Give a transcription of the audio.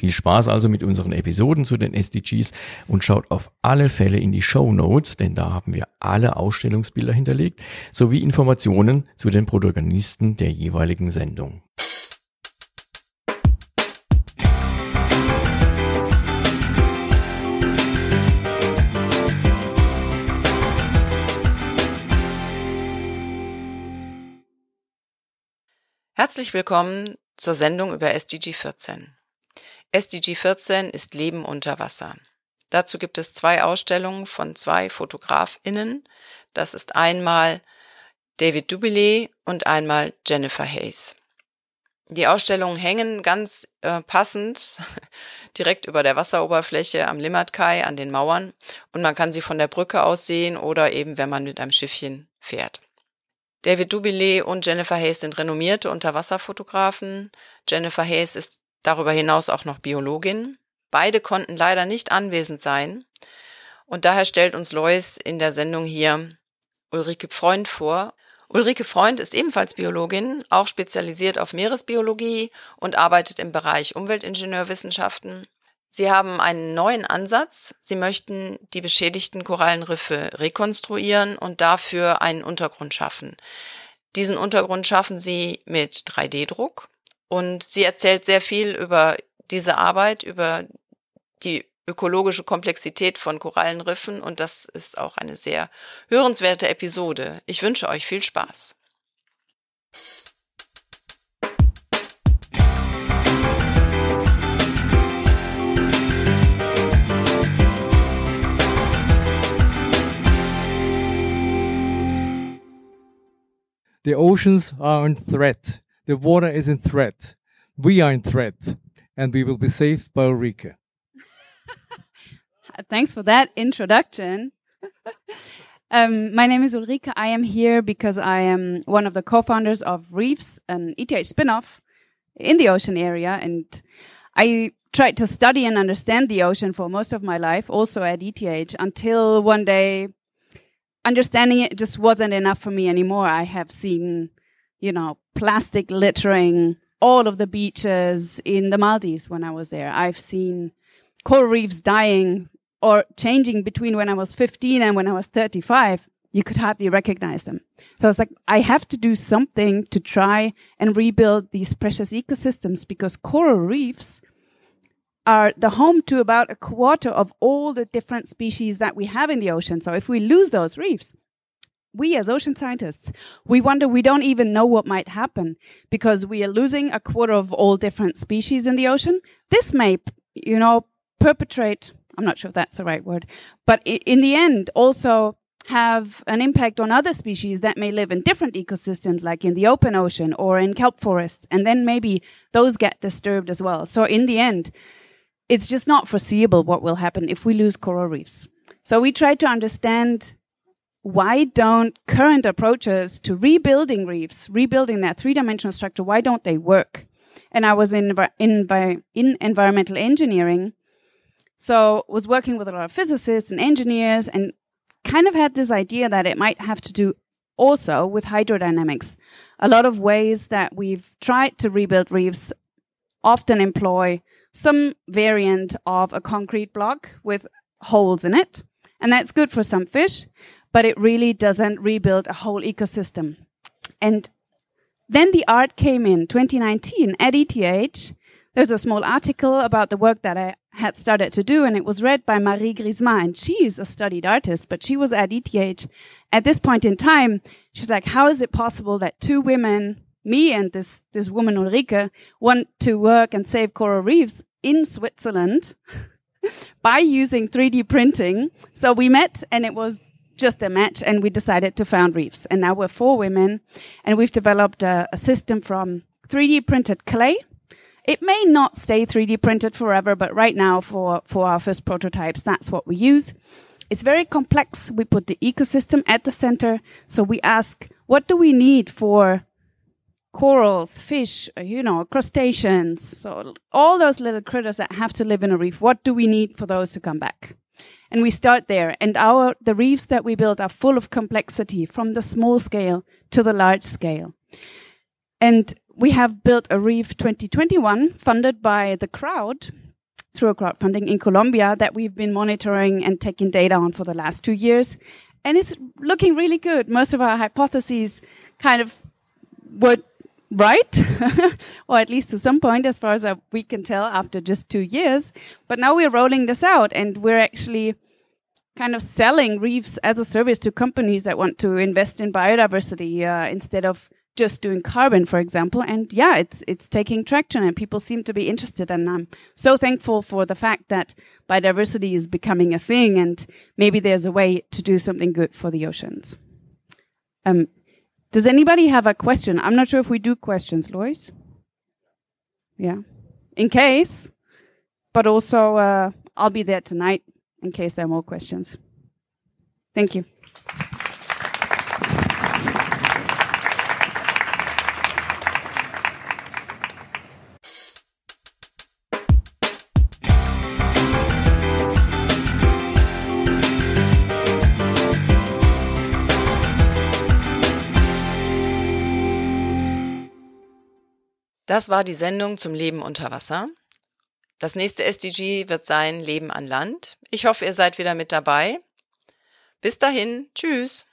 Viel Spaß also mit unseren Episoden zu den SDGs und schaut auf alle Fälle in die Show Notes, denn da haben wir alle Ausstellungsbilder hinterlegt, sowie Informationen zu den Protagonisten der jeweiligen Sendung. Herzlich willkommen zur Sendung über SDG 14. SDG 14 ist Leben unter Wasser. Dazu gibt es zwei Ausstellungen von zwei FotografInnen. Das ist einmal David Dubillet und einmal Jennifer Hayes. Die Ausstellungen hängen ganz äh, passend direkt über der Wasseroberfläche am Limmatkai an den Mauern und man kann sie von der Brücke aus sehen oder eben, wenn man mit einem Schiffchen fährt. David Dubillet und Jennifer Hayes sind renommierte Unterwasserfotografen. Jennifer Hayes ist darüber hinaus auch noch Biologin. Beide konnten leider nicht anwesend sein. Und daher stellt uns Lois in der Sendung hier Ulrike Freund vor. Ulrike Freund ist ebenfalls Biologin, auch spezialisiert auf Meeresbiologie und arbeitet im Bereich Umweltingenieurwissenschaften. Sie haben einen neuen Ansatz. Sie möchten die beschädigten Korallenriffe rekonstruieren und dafür einen Untergrund schaffen. Diesen Untergrund schaffen Sie mit 3D-Druck und sie erzählt sehr viel über diese Arbeit, über die ökologische Komplexität von Korallenriffen und das ist auch eine sehr hörenswerte Episode. Ich wünsche euch viel Spaß. The oceans are in threat. The water is in threat. We are in threat. And we will be saved by Ulrike. Thanks for that introduction. um, my name is Ulrike. I am here because I am one of the co-founders of Reefs, an ETH spin-off in the ocean area. And I tried to study and understand the ocean for most of my life, also at ETH, until one day understanding it just wasn't enough for me anymore. I have seen you know, plastic littering all of the beaches in the Maldives when I was there. I've seen coral reefs dying or changing between when I was 15 and when I was 35. You could hardly recognize them. So I was like, I have to do something to try and rebuild these precious ecosystems because coral reefs are the home to about a quarter of all the different species that we have in the ocean. So if we lose those reefs, we as ocean scientists, we wonder, we don't even know what might happen because we are losing a quarter of all different species in the ocean. This may, you know, perpetrate, I'm not sure if that's the right word, but in the end also have an impact on other species that may live in different ecosystems, like in the open ocean or in kelp forests. And then maybe those get disturbed as well. So in the end, it's just not foreseeable what will happen if we lose coral reefs. So we try to understand why don't current approaches to rebuilding reefs, rebuilding that three dimensional structure, why don't they work? And I was in, in, in environmental engineering. So was working with a lot of physicists and engineers and kind of had this idea that it might have to do also with hydrodynamics. A lot of ways that we've tried to rebuild reefs often employ some variant of a concrete block with holes in it. And that's good for some fish, but it really doesn't rebuild a whole ecosystem. And then the art came in 2019 at ETH. There's a small article about the work that I had started to do, and it was read by Marie Grisma, and she's a studied artist, but she was at ETH. At this point in time, she's like, how is it possible that two women me and this this woman Ulrike want to work and save coral reefs in Switzerland by using 3D printing. So we met and it was just a match and we decided to found reefs. And now we're four women and we've developed a, a system from 3D printed clay. It may not stay 3D printed forever, but right now for, for our first prototypes, that's what we use. It's very complex. We put the ecosystem at the center. So we ask, what do we need for corals, fish, uh, you know, crustaceans, so all those little critters that have to live in a reef. What do we need for those to come back? And we start there. And our the reefs that we build are full of complexity from the small scale to the large scale. And we have built a reef 2021 funded by the crowd through a crowdfunding in Colombia that we've been monitoring and taking data on for the last two years. And it's looking really good. Most of our hypotheses kind of were right, or at least to some point, as far as we can tell after just two years. But now we're rolling this out and we're actually kind of selling reefs as a service to companies that want to invest in biodiversity uh, instead of just doing carbon, for example. And yeah, it's it's taking traction, and people seem to be interested. And I'm so thankful for the fact that biodiversity is becoming a thing, and maybe there's a way to do something good for the oceans. Um, does anybody have a question? I'm not sure if we do questions, Lois. Yeah. In case, but also uh, I'll be there tonight in case there are more questions. Thank you. Das war die Sendung zum Leben unter Wasser. Das nächste SDG wird sein Leben an Land. Ich hoffe, ihr seid wieder mit dabei. Bis dahin, tschüss.